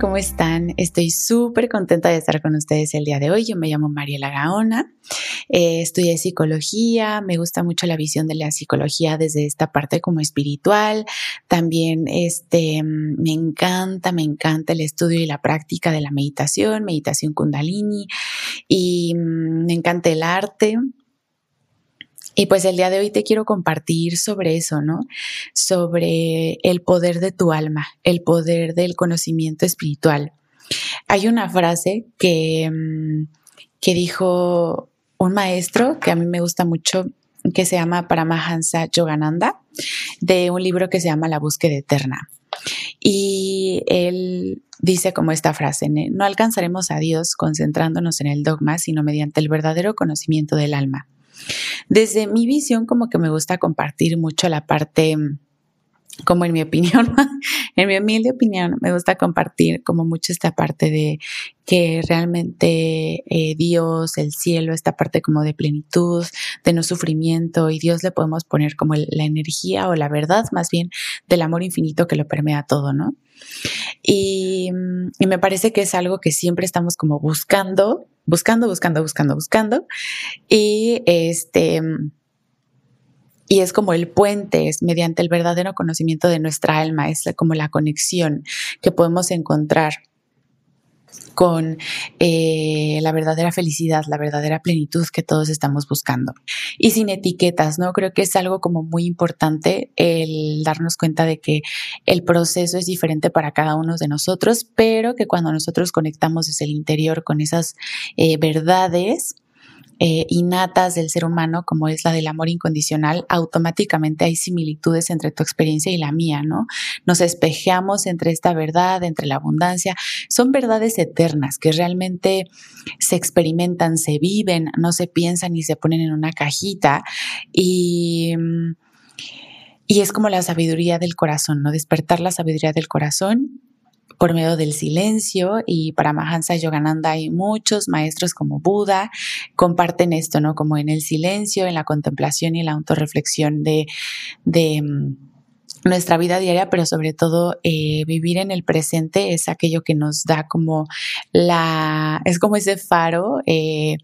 ¿cómo están? Estoy súper contenta de estar con ustedes el día de hoy. Yo me llamo Mariela Gaona, eh, estudié psicología, me gusta mucho la visión de la psicología desde esta parte como espiritual. También este, me encanta, me encanta el estudio y la práctica de la meditación, meditación kundalini y mm, me encanta el arte. Y pues el día de hoy te quiero compartir sobre eso, ¿no? Sobre el poder de tu alma, el poder del conocimiento espiritual. Hay una frase que, mm, que dijo un maestro que a mí me gusta mucho, que se llama Paramahansa Yogananda, de un libro que se llama La búsqueda eterna. Y él dice como esta frase, no alcanzaremos a Dios concentrándonos en el dogma, sino mediante el verdadero conocimiento del alma. Desde mi visión, como que me gusta compartir mucho la parte como en mi opinión, en mi humilde opinión, me gusta compartir como mucho esta parte de que realmente eh, Dios, el cielo, esta parte como de plenitud, de no sufrimiento, y Dios le podemos poner como la energía o la verdad más bien del amor infinito que lo permea todo, ¿no? Y, y me parece que es algo que siempre estamos como buscando, buscando, buscando, buscando, buscando, y este y es como el puente, es mediante el verdadero conocimiento de nuestra alma, es como la conexión que podemos encontrar con eh, la verdadera felicidad, la verdadera plenitud que todos estamos buscando. Y sin etiquetas, ¿no? Creo que es algo como muy importante el darnos cuenta de que el proceso es diferente para cada uno de nosotros, pero que cuando nosotros conectamos desde el interior con esas eh, verdades, eh, innatas del ser humano, como es la del amor incondicional, automáticamente hay similitudes entre tu experiencia y la mía, ¿no? Nos espejeamos entre esta verdad, entre la abundancia. Son verdades eternas que realmente se experimentan, se viven, no se piensan y se ponen en una cajita. Y. Y es como la sabiduría del corazón, ¿no? Despertar la sabiduría del corazón por medio del silencio y para Mahansa Yogananda hay muchos maestros como Buda comparten esto, ¿no? Como en el silencio, en la contemplación y la autorreflexión de, de mm, nuestra vida diaria, pero sobre todo eh, vivir en el presente es aquello que nos da como la, es como ese faro. Eh,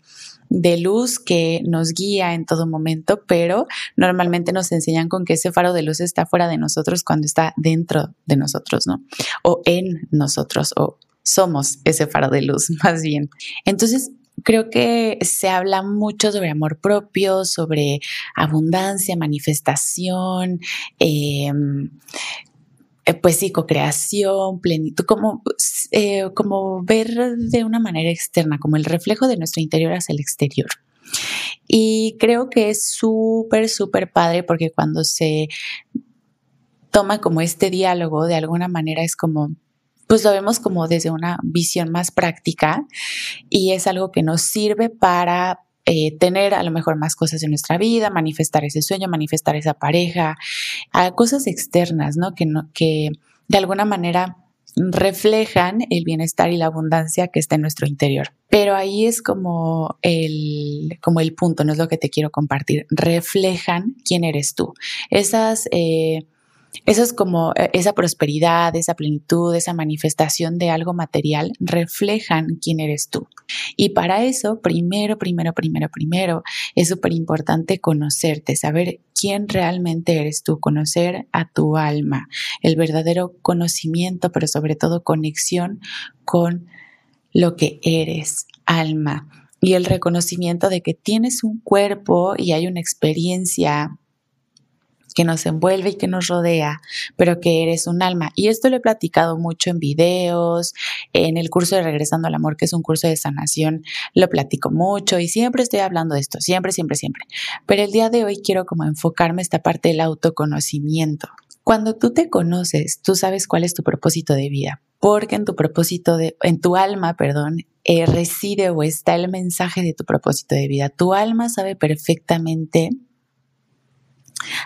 de luz que nos guía en todo momento, pero normalmente nos enseñan con que ese faro de luz está fuera de nosotros cuando está dentro de nosotros, ¿no? O en nosotros, o somos ese faro de luz, más bien. Entonces, creo que se habla mucho sobre amor propio, sobre abundancia, manifestación, eh, eh, pues sí, co-creación, plenitud, como, eh, como ver de una manera externa, como el reflejo de nuestro interior hacia el exterior. Y creo que es súper, súper padre porque cuando se toma como este diálogo, de alguna manera es como, pues lo vemos como desde una visión más práctica y es algo que nos sirve para eh, tener a lo mejor más cosas en nuestra vida, manifestar ese sueño, manifestar esa pareja, a cosas externas, ¿no? Que, no, que de alguna manera reflejan el bienestar y la abundancia que está en nuestro interior. Pero ahí es como el, como el punto, no es lo que te quiero compartir. Reflejan quién eres tú. Esas eh, eso es como eh, esa prosperidad, esa plenitud, esa manifestación de algo material reflejan quién eres tú. Y para eso, primero, primero, primero, primero, es súper importante conocerte, saber quién realmente eres tú, conocer a tu alma, el verdadero conocimiento, pero sobre todo conexión con lo que eres, alma. Y el reconocimiento de que tienes un cuerpo y hay una experiencia que nos envuelve y que nos rodea, pero que eres un alma. Y esto lo he platicado mucho en videos, en el curso de Regresando al Amor, que es un curso de sanación, lo platico mucho y siempre estoy hablando de esto, siempre, siempre, siempre. Pero el día de hoy quiero como enfocarme esta parte del autoconocimiento. Cuando tú te conoces, tú sabes cuál es tu propósito de vida, porque en tu propósito de, en tu alma, perdón, eh, reside o está el mensaje de tu propósito de vida. Tu alma sabe perfectamente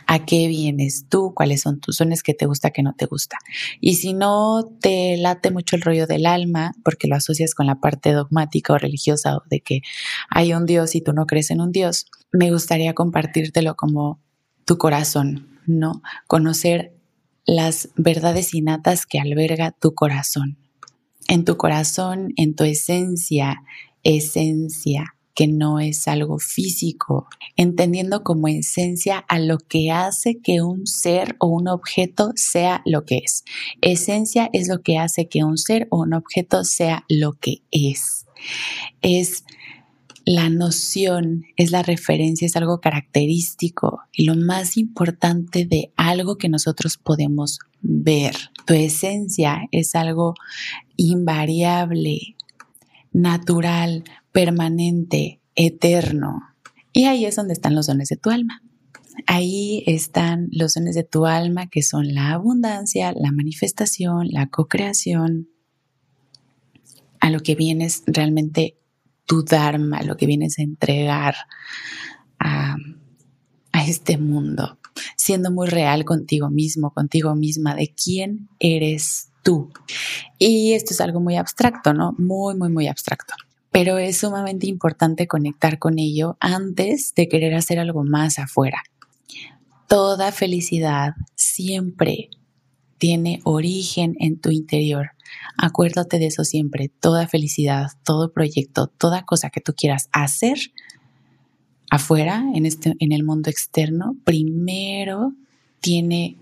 a qué vienes tú, cuáles son tus dones, qué te gusta, qué no te gusta. Y si no te late mucho el rollo del alma, porque lo asocias con la parte dogmática o religiosa de que hay un Dios y tú no crees en un Dios, me gustaría compartírtelo como tu corazón, ¿no? Conocer las verdades innatas que alberga tu corazón. en tu corazón, en tu esencia, esencia, que no es algo físico, entendiendo como esencia a lo que hace que un ser o un objeto sea lo que es. Esencia es lo que hace que un ser o un objeto sea lo que es. Es la noción, es la referencia, es algo característico y lo más importante de algo que nosotros podemos ver. Tu esencia es algo invariable, natural, permanente, eterno. Y ahí es donde están los dones de tu alma. Ahí están los dones de tu alma que son la abundancia, la manifestación, la co-creación, a lo que vienes realmente tu Dharma, lo que vienes a entregar a, a este mundo, siendo muy real contigo mismo, contigo misma, de quién eres tú. Y esto es algo muy abstracto, ¿no? Muy, muy, muy abstracto. Pero es sumamente importante conectar con ello antes de querer hacer algo más afuera. Toda felicidad siempre tiene origen en tu interior. Acuérdate de eso siempre. Toda felicidad, todo proyecto, toda cosa que tú quieras hacer afuera, en, este, en el mundo externo, primero tiene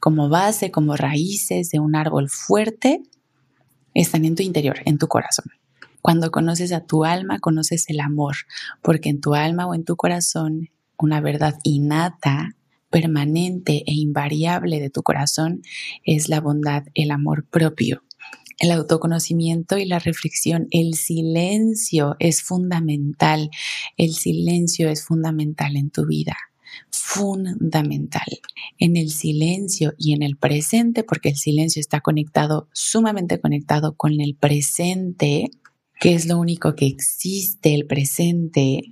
como base, como raíces de un árbol fuerte, están en tu interior, en tu corazón. Cuando conoces a tu alma, conoces el amor, porque en tu alma o en tu corazón, una verdad innata permanente e invariable de tu corazón es la bondad, el amor propio. El autoconocimiento y la reflexión, el silencio es fundamental. El silencio es fundamental en tu vida fundamental en el silencio y en el presente, porque el silencio está conectado, sumamente conectado con el presente, que es lo único que existe, el presente,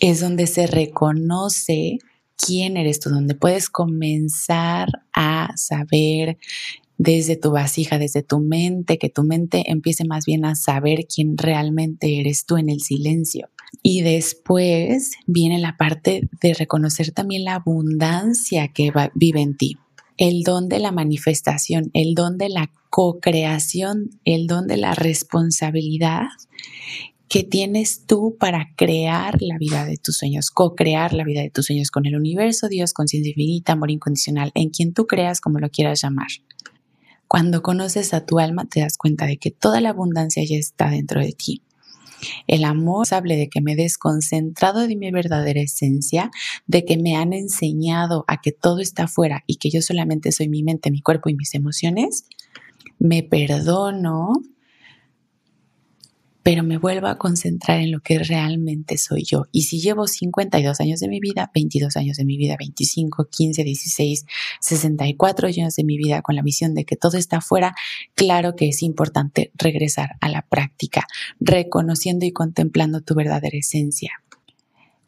es donde se reconoce quién eres tú, donde puedes comenzar a saber desde tu vasija, desde tu mente, que tu mente empiece más bien a saber quién realmente eres tú en el silencio. Y después viene la parte de reconocer también la abundancia que vive en ti, el don de la manifestación, el don de la co-creación, el don de la responsabilidad que tienes tú para crear la vida de tus sueños, co-crear la vida de tus sueños con el universo, Dios, conciencia infinita, amor incondicional, en quien tú creas como lo quieras llamar. Cuando conoces a tu alma te das cuenta de que toda la abundancia ya está dentro de ti. El amor hable de que me he desconcentrado de mi verdadera esencia, de que me han enseñado a que todo está afuera y que yo solamente soy mi mente, mi cuerpo y mis emociones. Me perdono, pero me vuelvo a concentrar en lo que realmente soy yo. Y si llevo 52 años de mi vida, 22 años de mi vida, 25, 15, 16, 64 años de mi vida con la visión de que todo está afuera, claro que es importante regresar a la práctica, reconociendo y contemplando tu verdadera esencia.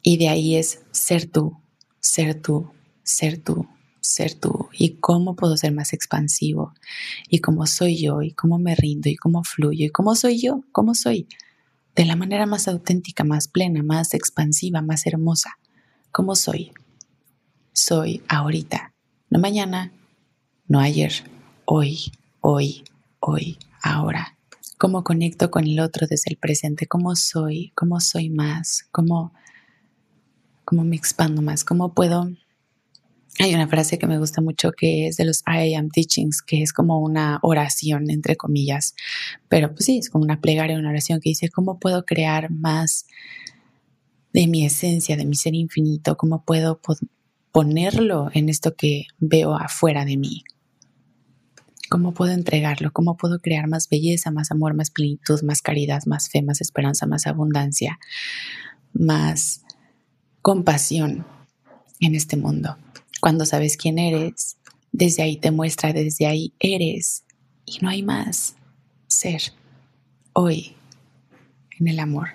Y de ahí es ser tú, ser tú, ser tú, ser tú y cómo puedo ser más expansivo y cómo soy yo y cómo me rindo y cómo fluyo y cómo soy yo, cómo soy de la manera más auténtica, más plena, más expansiva, más hermosa. ¿Cómo soy? Soy ahorita, no mañana, no ayer, hoy, hoy, hoy, ahora. ¿Cómo conecto con el otro desde el presente? ¿Cómo soy? ¿Cómo soy más? ¿Cómo, cómo me expando más? ¿Cómo puedo hay una frase que me gusta mucho que es de los I am teachings, que es como una oración, entre comillas, pero pues sí, es como una plegaria, una oración que dice, ¿cómo puedo crear más de mi esencia, de mi ser infinito? ¿Cómo puedo ponerlo en esto que veo afuera de mí? ¿Cómo puedo entregarlo? ¿Cómo puedo crear más belleza, más amor, más plenitud, más caridad, más fe, más esperanza, más abundancia, más compasión en este mundo? Cuando sabes quién eres, desde ahí te muestra, desde ahí eres y no hay más. Ser hoy en el amor,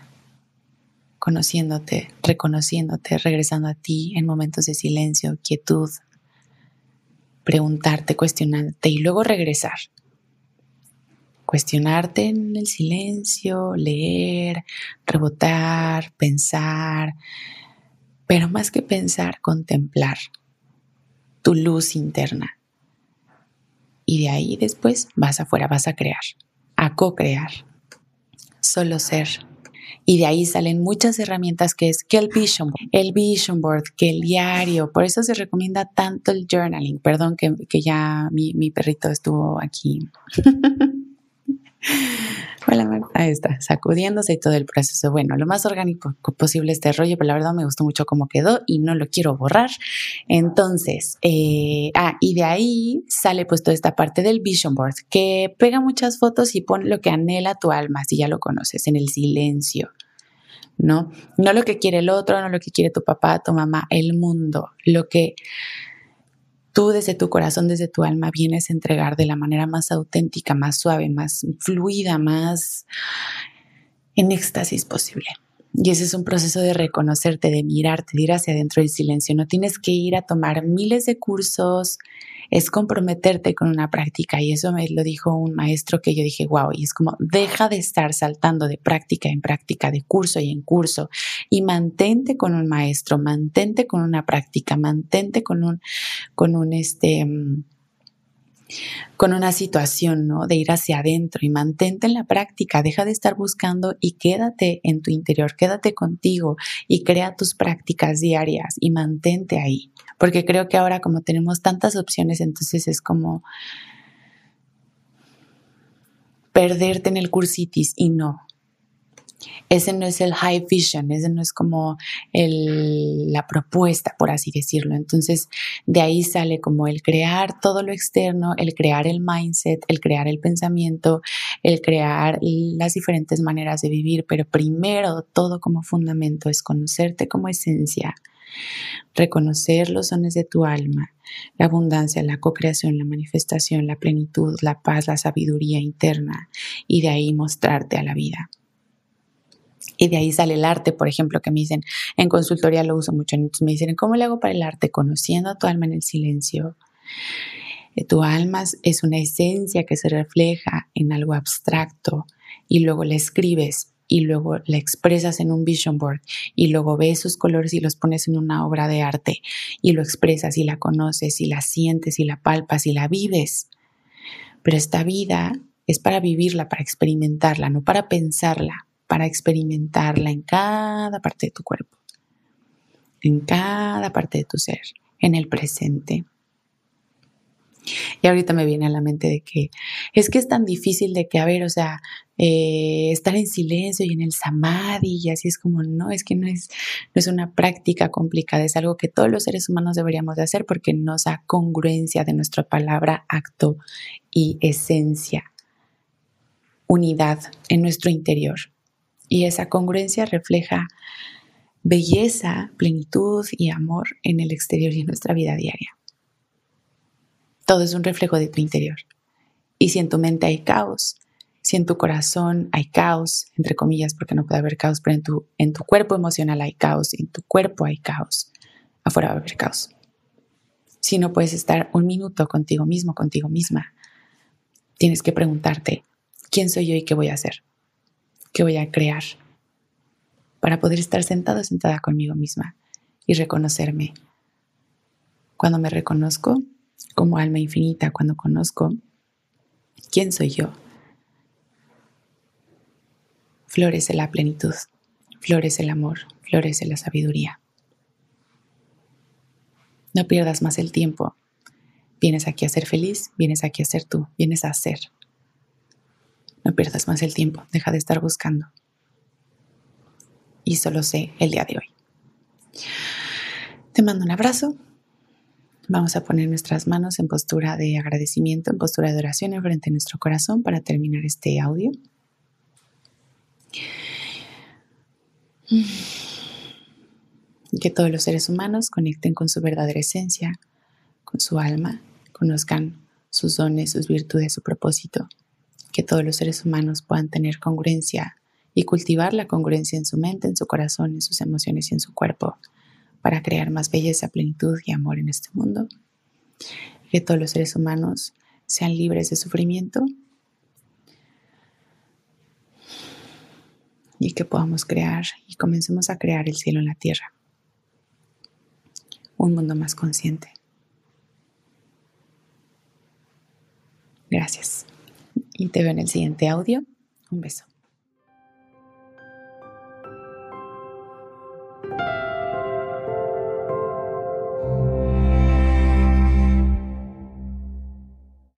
conociéndote, reconociéndote, regresando a ti en momentos de silencio, quietud, preguntarte, cuestionarte y luego regresar. Cuestionarte en el silencio, leer, rebotar, pensar, pero más que pensar, contemplar tu luz interna. Y de ahí después vas afuera, vas a crear. a co-crear, solo ser. Y de ahí salen muchas herramientas que es que el vision, el vision board, que el diario. Por eso se recomienda tanto el journaling. Perdón que, que ya mi, mi perrito estuvo aquí Hola, Ahí está, sacudiéndose y todo el proceso. Bueno, lo más orgánico posible este rollo, pero la verdad me gustó mucho cómo quedó y no lo quiero borrar. Entonces, eh, ah, y de ahí sale pues toda esta parte del vision board, que pega muchas fotos y pone lo que anhela tu alma, si ya lo conoces, en el silencio. ¿No? No lo que quiere el otro, no lo que quiere tu papá, tu mamá, el mundo, lo que tú desde tu corazón, desde tu alma, vienes a entregar de la manera más auténtica, más suave, más fluida, más en éxtasis posible. Y ese es un proceso de reconocerte, de mirarte, de ir hacia adentro del silencio. No tienes que ir a tomar miles de cursos, es comprometerte con una práctica. Y eso me lo dijo un maestro que yo dije, wow, y es como, deja de estar saltando de práctica en práctica, de curso y en curso, y mantente con un maestro, mantente con una práctica, mantente con un, con un, este, mm, con una situación, ¿no? De ir hacia adentro y mantente en la práctica, deja de estar buscando y quédate en tu interior, quédate contigo y crea tus prácticas diarias y mantente ahí. Porque creo que ahora como tenemos tantas opciones, entonces es como perderte en el cursitis y no, ese no es el high vision, ese no es como la propuesta, por así decirlo. Entonces, de ahí sale como el crear todo lo externo, el crear el mindset, el crear el pensamiento, el crear las diferentes maneras de vivir, pero primero todo como fundamento es conocerte como esencia, reconocer los dones de tu alma, la abundancia, la co-creación, la manifestación, la plenitud, la paz, la sabiduría interna y de ahí mostrarte a la vida. Y de ahí sale el arte, por ejemplo, que me dicen, en consultoría lo uso mucho, entonces me dicen, ¿cómo le hago para el arte? Conociendo a tu alma en el silencio. Eh, tu alma es una esencia que se refleja en algo abstracto y luego la escribes y luego la expresas en un vision board y luego ves sus colores y los pones en una obra de arte y lo expresas y la conoces y la sientes y la palpas y la vives. Pero esta vida es para vivirla, para experimentarla, no para pensarla para experimentarla en cada parte de tu cuerpo, en cada parte de tu ser, en el presente. Y ahorita me viene a la mente de que es que es tan difícil de que, a ver, o sea, eh, estar en silencio y en el samadhi y así es como, no, es que no es, no es una práctica complicada, es algo que todos los seres humanos deberíamos de hacer porque nos da congruencia de nuestra palabra, acto y esencia, unidad en nuestro interior. Y esa congruencia refleja belleza, plenitud y amor en el exterior y en nuestra vida diaria. Todo es un reflejo de tu interior. Y si en tu mente hay caos, si en tu corazón hay caos, entre comillas, porque no puede haber caos, pero en tu, en tu cuerpo emocional hay caos, en tu cuerpo hay caos, afuera va a haber caos. Si no puedes estar un minuto contigo mismo, contigo misma, tienes que preguntarte, ¿quién soy yo y qué voy a hacer? Que voy a crear para poder estar sentado, sentada conmigo misma y reconocerme. Cuando me reconozco como alma infinita, cuando conozco quién soy yo, florece la plenitud, florece el amor, florece la sabiduría. No pierdas más el tiempo. Vienes aquí a ser feliz, vienes aquí a ser tú, vienes a ser. No pierdas más el tiempo, deja de estar buscando. Y solo sé el día de hoy. Te mando un abrazo. Vamos a poner nuestras manos en postura de agradecimiento, en postura de oración en frente a nuestro corazón para terminar este audio. Que todos los seres humanos conecten con su verdadera esencia, con su alma, conozcan sus dones, sus virtudes, su propósito que todos los seres humanos puedan tener congruencia y cultivar la congruencia en su mente, en su corazón, en sus emociones y en su cuerpo para crear más belleza, plenitud y amor en este mundo. Que todos los seres humanos sean libres de sufrimiento y que podamos crear y comencemos a crear el cielo en la tierra. Un mundo más consciente. Gracias y te veo en el siguiente audio. Un beso.